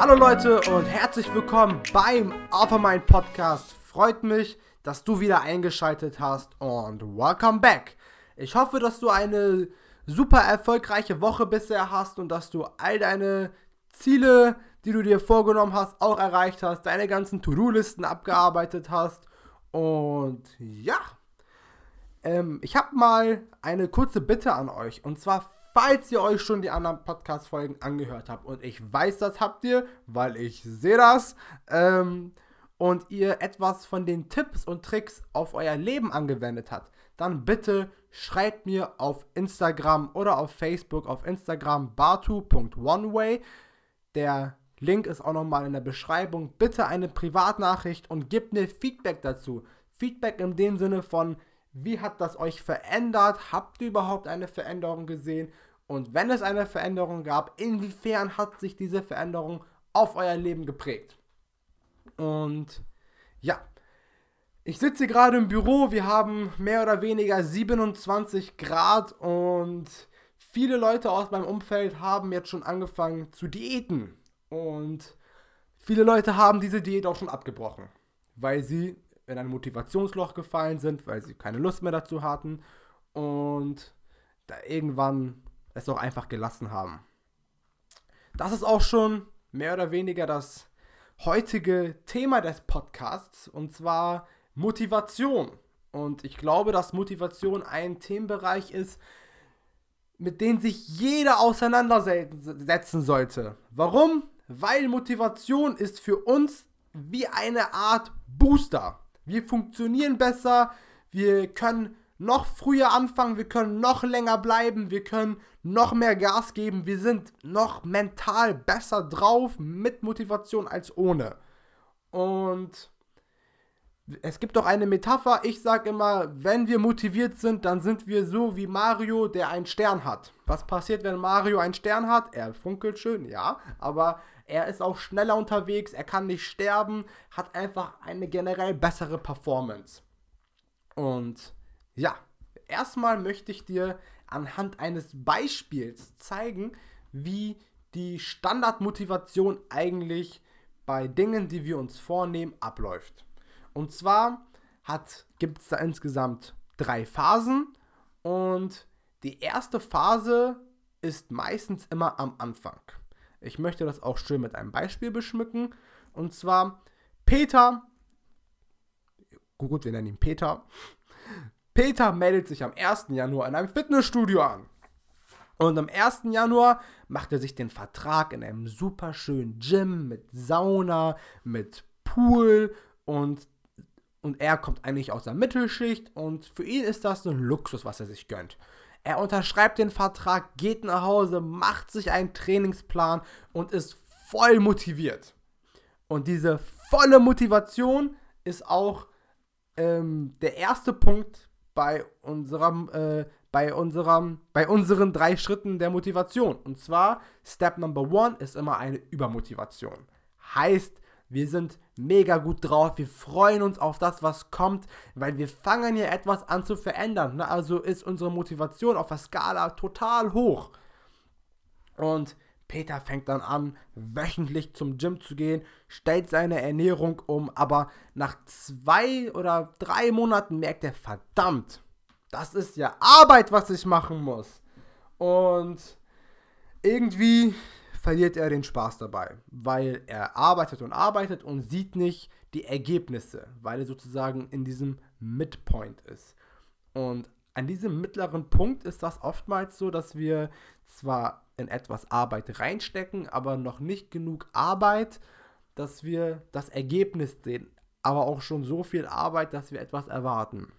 Hallo Leute und herzlich willkommen beim Offermind Podcast. Freut mich, dass du wieder eingeschaltet hast und welcome back. Ich hoffe, dass du eine super erfolgreiche Woche bisher hast und dass du all deine Ziele, die du dir vorgenommen hast, auch erreicht hast, deine ganzen To-Do-Listen abgearbeitet hast und ja, ähm, ich habe mal eine kurze Bitte an euch und zwar falls ihr euch schon die anderen Podcast-Folgen angehört habt. Und ich weiß, das habt ihr, weil ich sehe das. Ähm, und ihr etwas von den Tipps und Tricks auf euer Leben angewendet habt, dann bitte schreibt mir auf Instagram oder auf Facebook, auf Instagram batu.oneway. Der Link ist auch nochmal in der Beschreibung. Bitte eine Privatnachricht und gebt mir Feedback dazu. Feedback in dem Sinne von, wie hat das euch verändert? Habt ihr überhaupt eine Veränderung gesehen? Und wenn es eine Veränderung gab, inwiefern hat sich diese Veränderung auf euer Leben geprägt? Und ja, ich sitze gerade im Büro, wir haben mehr oder weniger 27 Grad und viele Leute aus meinem Umfeld haben jetzt schon angefangen zu diäten. Und viele Leute haben diese Diät auch schon abgebrochen, weil sie in ein Motivationsloch gefallen sind, weil sie keine Lust mehr dazu hatten und da irgendwann es auch einfach gelassen haben. Das ist auch schon mehr oder weniger das heutige Thema des Podcasts und zwar Motivation. Und ich glaube, dass Motivation ein Themenbereich ist, mit dem sich jeder auseinandersetzen sollte. Warum? Weil Motivation ist für uns wie eine Art Booster. Wir funktionieren besser, wir können noch früher anfangen, wir können noch länger bleiben, wir können noch mehr Gas geben, wir sind noch mental besser drauf mit Motivation als ohne. Und es gibt doch eine Metapher, ich sage immer, wenn wir motiviert sind, dann sind wir so wie Mario, der einen Stern hat. Was passiert, wenn Mario einen Stern hat? Er funkelt schön, ja, aber er ist auch schneller unterwegs, er kann nicht sterben, hat einfach eine generell bessere Performance. Und ja, erstmal möchte ich dir anhand eines Beispiels zeigen, wie die Standardmotivation eigentlich bei Dingen, die wir uns vornehmen, abläuft. Und zwar gibt es da insgesamt drei Phasen und die erste Phase ist meistens immer am Anfang. Ich möchte das auch schön mit einem Beispiel beschmücken. Und zwar Peter, gut, wir nennen ihn Peter, Peter meldet sich am 1. Januar in einem Fitnessstudio an. Und am 1. Januar macht er sich den Vertrag in einem super schönen Gym mit Sauna, mit Pool und, und er kommt eigentlich aus der Mittelschicht und für ihn ist das ein Luxus, was er sich gönnt. Er unterschreibt den Vertrag, geht nach Hause, macht sich einen Trainingsplan und ist voll motiviert. Und diese volle Motivation ist auch ähm, der erste Punkt, bei unserem, äh, bei unserem, bei unseren drei Schritten der Motivation. Und zwar, Step Number One ist immer eine Übermotivation. Heißt, wir sind mega gut drauf, wir freuen uns auf das, was kommt, weil wir fangen hier etwas an zu verändern. Ne? Also ist unsere Motivation auf der Skala total hoch. Und Peter fängt dann an, wöchentlich zum Gym zu gehen, stellt seine Ernährung um, aber nach zwei oder drei Monaten merkt er, verdammt, das ist ja Arbeit, was ich machen muss. Und irgendwie verliert er den Spaß dabei, weil er arbeitet und arbeitet und sieht nicht die Ergebnisse, weil er sozusagen in diesem Midpoint ist. Und an diesem mittleren Punkt ist das oftmals so, dass wir zwar in etwas Arbeit reinstecken, aber noch nicht genug Arbeit, dass wir das Ergebnis sehen, aber auch schon so viel Arbeit, dass wir etwas erwarten.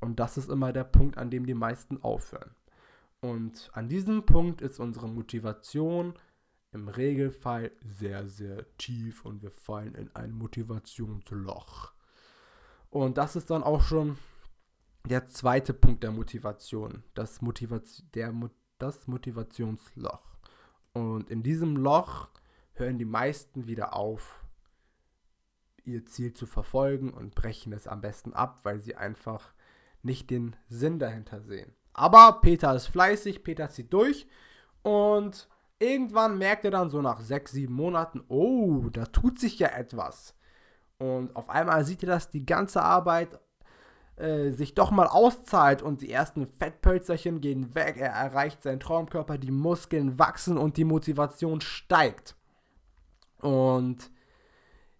Und das ist immer der Punkt, an dem die meisten aufhören. Und an diesem Punkt ist unsere Motivation im Regelfall sehr, sehr tief und wir fallen in ein Motivationsloch. Und das ist dann auch schon der zweite Punkt der Motivation, das, Motivation, der, das Motivationsloch. Und in diesem Loch hören die meisten wieder auf, ihr Ziel zu verfolgen und brechen es am besten ab, weil sie einfach nicht den Sinn dahinter sehen. Aber Peter ist fleißig, Peter zieht durch und Irgendwann merkt er dann so nach sechs, sieben Monaten, oh, da tut sich ja etwas. Und auf einmal sieht er, dass die ganze Arbeit äh, sich doch mal auszahlt und die ersten Fettpölzerchen gehen weg, er erreicht seinen Traumkörper, die Muskeln wachsen und die Motivation steigt. Und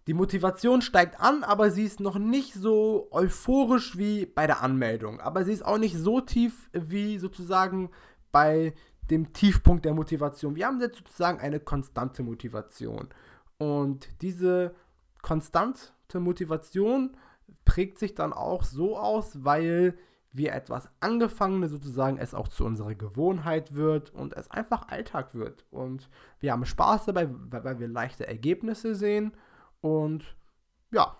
die Motivation steigt an, aber sie ist noch nicht so euphorisch wie bei der Anmeldung. Aber sie ist auch nicht so tief wie sozusagen bei dem Tiefpunkt der Motivation. Wir haben jetzt sozusagen eine konstante Motivation. Und diese konstante Motivation prägt sich dann auch so aus, weil wir etwas Angefangene sozusagen es auch zu unserer Gewohnheit wird und es einfach Alltag wird. Und wir haben Spaß dabei, weil wir leichte Ergebnisse sehen. Und ja,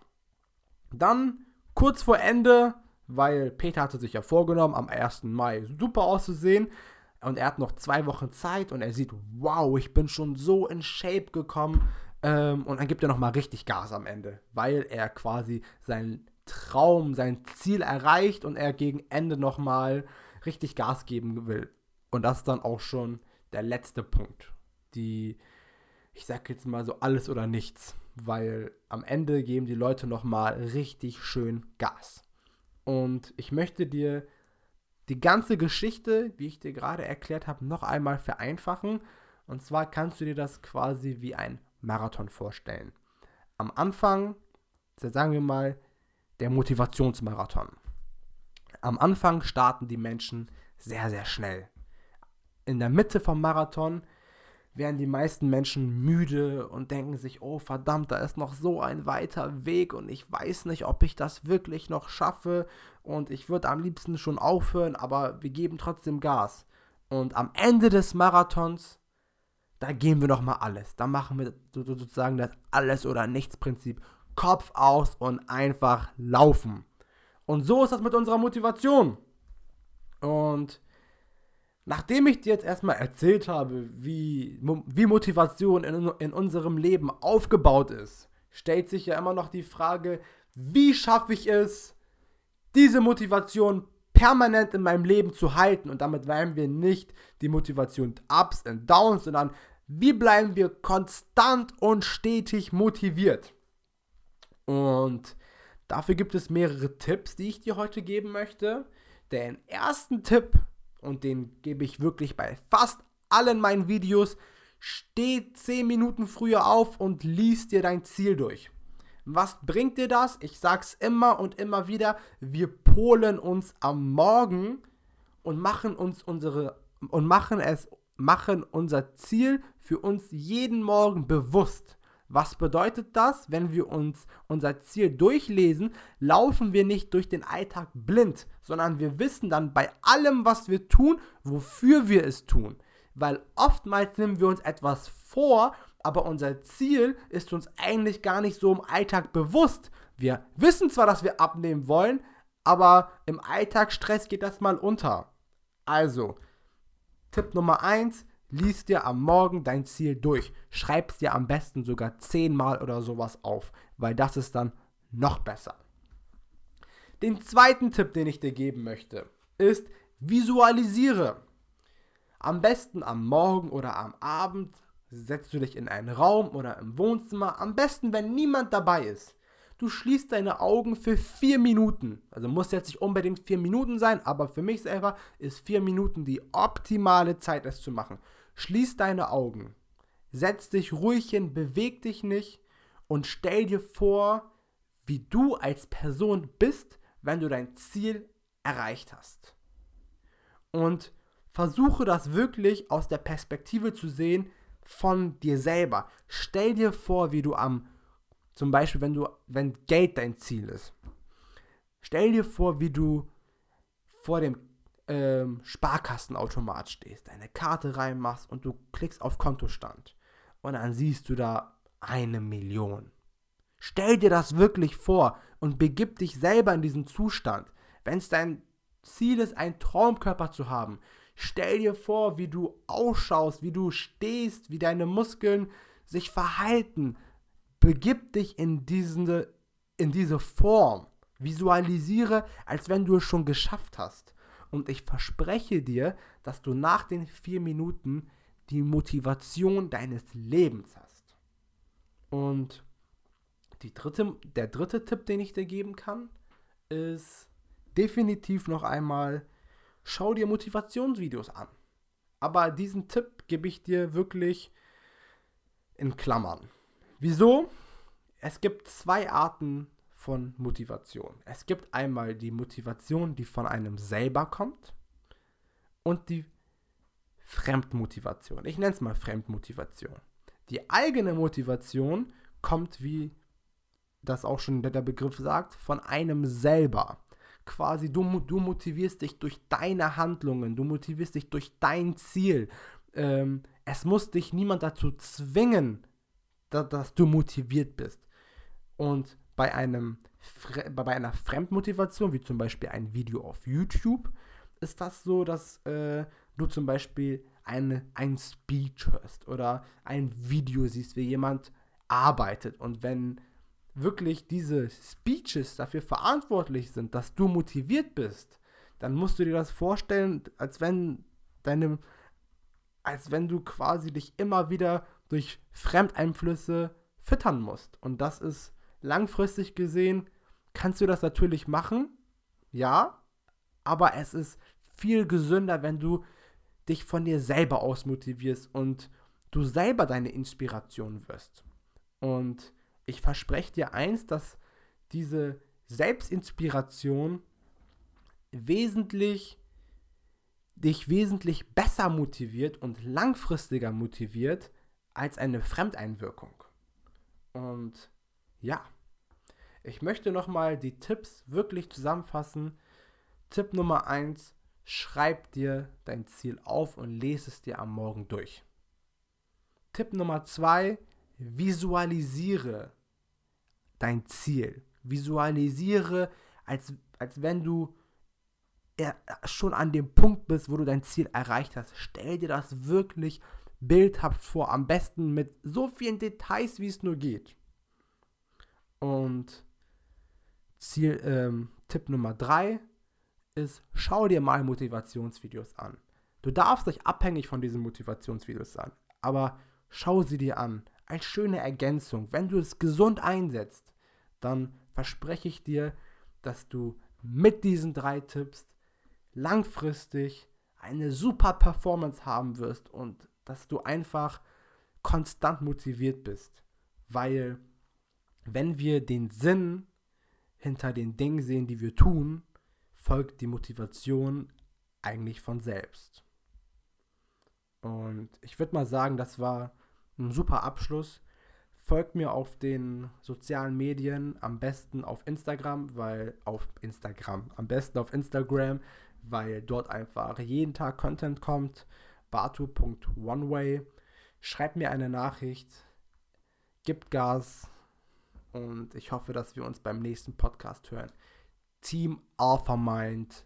dann kurz vor Ende, weil Peter hatte sich ja vorgenommen, am 1. Mai super auszusehen. Und er hat noch zwei Wochen Zeit und er sieht, wow, ich bin schon so in Shape gekommen. Ähm, und dann gibt er nochmal richtig Gas am Ende, weil er quasi seinen Traum, sein Ziel erreicht und er gegen Ende nochmal richtig Gas geben will. Und das ist dann auch schon der letzte Punkt. Die, ich sag jetzt mal so alles oder nichts, weil am Ende geben die Leute nochmal richtig schön Gas. Und ich möchte dir die ganze Geschichte, wie ich dir gerade erklärt habe, noch einmal vereinfachen. Und zwar kannst du dir das quasi wie ein Marathon vorstellen. Am Anfang, sagen wir mal, der Motivationsmarathon. Am Anfang starten die Menschen sehr, sehr schnell. In der Mitte vom Marathon werden die meisten Menschen müde und denken sich, oh verdammt, da ist noch so ein weiter Weg und ich weiß nicht, ob ich das wirklich noch schaffe und ich würde am liebsten schon aufhören, aber wir geben trotzdem Gas. Und am Ende des Marathons, da geben wir nochmal alles. Da machen wir sozusagen das Alles- oder Nichts-Prinzip Kopf aus und einfach laufen. Und so ist das mit unserer Motivation. Und nachdem ich dir jetzt erstmal erzählt habe, wie, wie Motivation in, in unserem Leben aufgebaut ist, stellt sich ja immer noch die Frage, wie schaffe ich es, diese Motivation permanent in meinem Leben zu halten. Und damit meinen wir nicht die Motivation Ups und Downs, sondern wie bleiben wir konstant und stetig motiviert. Und dafür gibt es mehrere Tipps, die ich dir heute geben möchte. Den ersten Tipp, und den gebe ich wirklich bei fast allen meinen Videos, steh 10 Minuten früher auf und lies dir dein Ziel durch. Was bringt dir das? Ich sag's immer und immer wieder, wir polen uns am Morgen und machen uns unsere und machen es machen unser Ziel für uns jeden Morgen bewusst. Was bedeutet das? Wenn wir uns unser Ziel durchlesen, laufen wir nicht durch den Alltag blind, sondern wir wissen dann bei allem, was wir tun, wofür wir es tun. Weil oftmals nehmen wir uns etwas vor, aber unser Ziel ist uns eigentlich gar nicht so im Alltag bewusst. Wir wissen zwar, dass wir abnehmen wollen, aber im Alltagsstress geht das mal unter. Also, Tipp Nummer 1, Lies dir am Morgen dein Ziel durch. Schreib es dir am besten sogar zehnmal oder sowas auf, weil das ist dann noch besser. Den zweiten Tipp, den ich dir geben möchte, ist visualisiere. Am besten am Morgen oder am Abend setzt du dich in einen Raum oder im Wohnzimmer, am besten, wenn niemand dabei ist. Du schließt deine Augen für vier Minuten. Also muss jetzt nicht unbedingt vier Minuten sein, aber für mich selber ist vier Minuten die optimale Zeit, es zu machen. Schließ deine Augen, setz dich ruhig hin, beweg dich nicht und stell dir vor, wie du als Person bist, wenn du dein Ziel erreicht hast. Und versuche das wirklich aus der Perspektive zu sehen von dir selber. Stell dir vor, wie du am zum Beispiel, wenn du, wenn Geld dein Ziel ist. Stell dir vor, wie du vor dem ähm, Sparkassenautomat stehst, deine Karte reinmachst und du klickst auf Kontostand. Und dann siehst du da eine Million. Stell dir das wirklich vor und begib dich selber in diesen Zustand. Wenn es dein Ziel ist, einen Traumkörper zu haben, stell dir vor, wie du ausschaust, wie du stehst, wie deine Muskeln sich verhalten, begib dich in diese, in diese Form. Visualisiere, als wenn du es schon geschafft hast. Und ich verspreche dir, dass du nach den vier Minuten die Motivation deines Lebens hast. Und die dritte, der dritte Tipp, den ich dir geben kann, ist definitiv noch einmal, schau dir Motivationsvideos an. Aber diesen Tipp gebe ich dir wirklich in Klammern. Wieso? Es gibt zwei Arten von Motivation. Es gibt einmal die Motivation, die von einem selber kommt und die Fremdmotivation. Ich nenne es mal Fremdmotivation. Die eigene Motivation kommt, wie das auch schon der Begriff sagt, von einem selber. Quasi, du, du motivierst dich durch deine Handlungen, du motivierst dich durch dein Ziel. Ähm, es muss dich niemand dazu zwingen, da, dass du motiviert bist. Und bei, einem, bei einer Fremdmotivation, wie zum Beispiel ein Video auf YouTube, ist das so, dass äh, du zum Beispiel eine, ein Speech hörst oder ein Video siehst, wie jemand arbeitet. Und wenn wirklich diese Speeches dafür verantwortlich sind, dass du motiviert bist, dann musst du dir das vorstellen, als wenn deine, als wenn du quasi dich immer wieder durch Fremdeinflüsse füttern musst. Und das ist langfristig gesehen, kannst du das natürlich machen, ja, aber es ist viel gesünder, wenn du dich von dir selber aus motivierst und du selber deine Inspiration wirst. Und ich verspreche dir eins, dass diese Selbstinspiration wesentlich dich wesentlich besser motiviert und langfristiger motiviert als eine Fremdeinwirkung. Und ja, ich möchte nochmal die Tipps wirklich zusammenfassen. Tipp Nummer 1, schreib dir dein Ziel auf und lese es dir am Morgen durch. Tipp Nummer 2, visualisiere dein Ziel. Visualisiere, als, als wenn du schon an dem Punkt bist, wo du dein Ziel erreicht hast. Stell dir das wirklich bildhaft vor. Am besten mit so vielen Details, wie es nur geht. Und Ziel, ähm, Tipp Nummer 3 ist, schau dir mal Motivationsvideos an. Du darfst dich abhängig von diesen Motivationsvideos sein, aber schau sie dir an. Als schöne Ergänzung. Wenn du es gesund einsetzt, dann verspreche ich dir, dass du mit diesen drei Tipps langfristig eine super Performance haben wirst und dass du einfach konstant motiviert bist. Weil wenn wir den Sinn hinter den Dingen sehen, die wir tun, folgt die Motivation eigentlich von selbst. Und ich würde mal sagen, das war ein super Abschluss. Folgt mir auf den sozialen Medien, am besten auf Instagram, weil auf Instagram, am besten auf Instagram, weil dort einfach jeden Tag Content kommt. Batu.oneway. Schreibt mir eine Nachricht, gibt Gas und ich hoffe, dass wir uns beim nächsten Podcast hören. Team Alpha Mind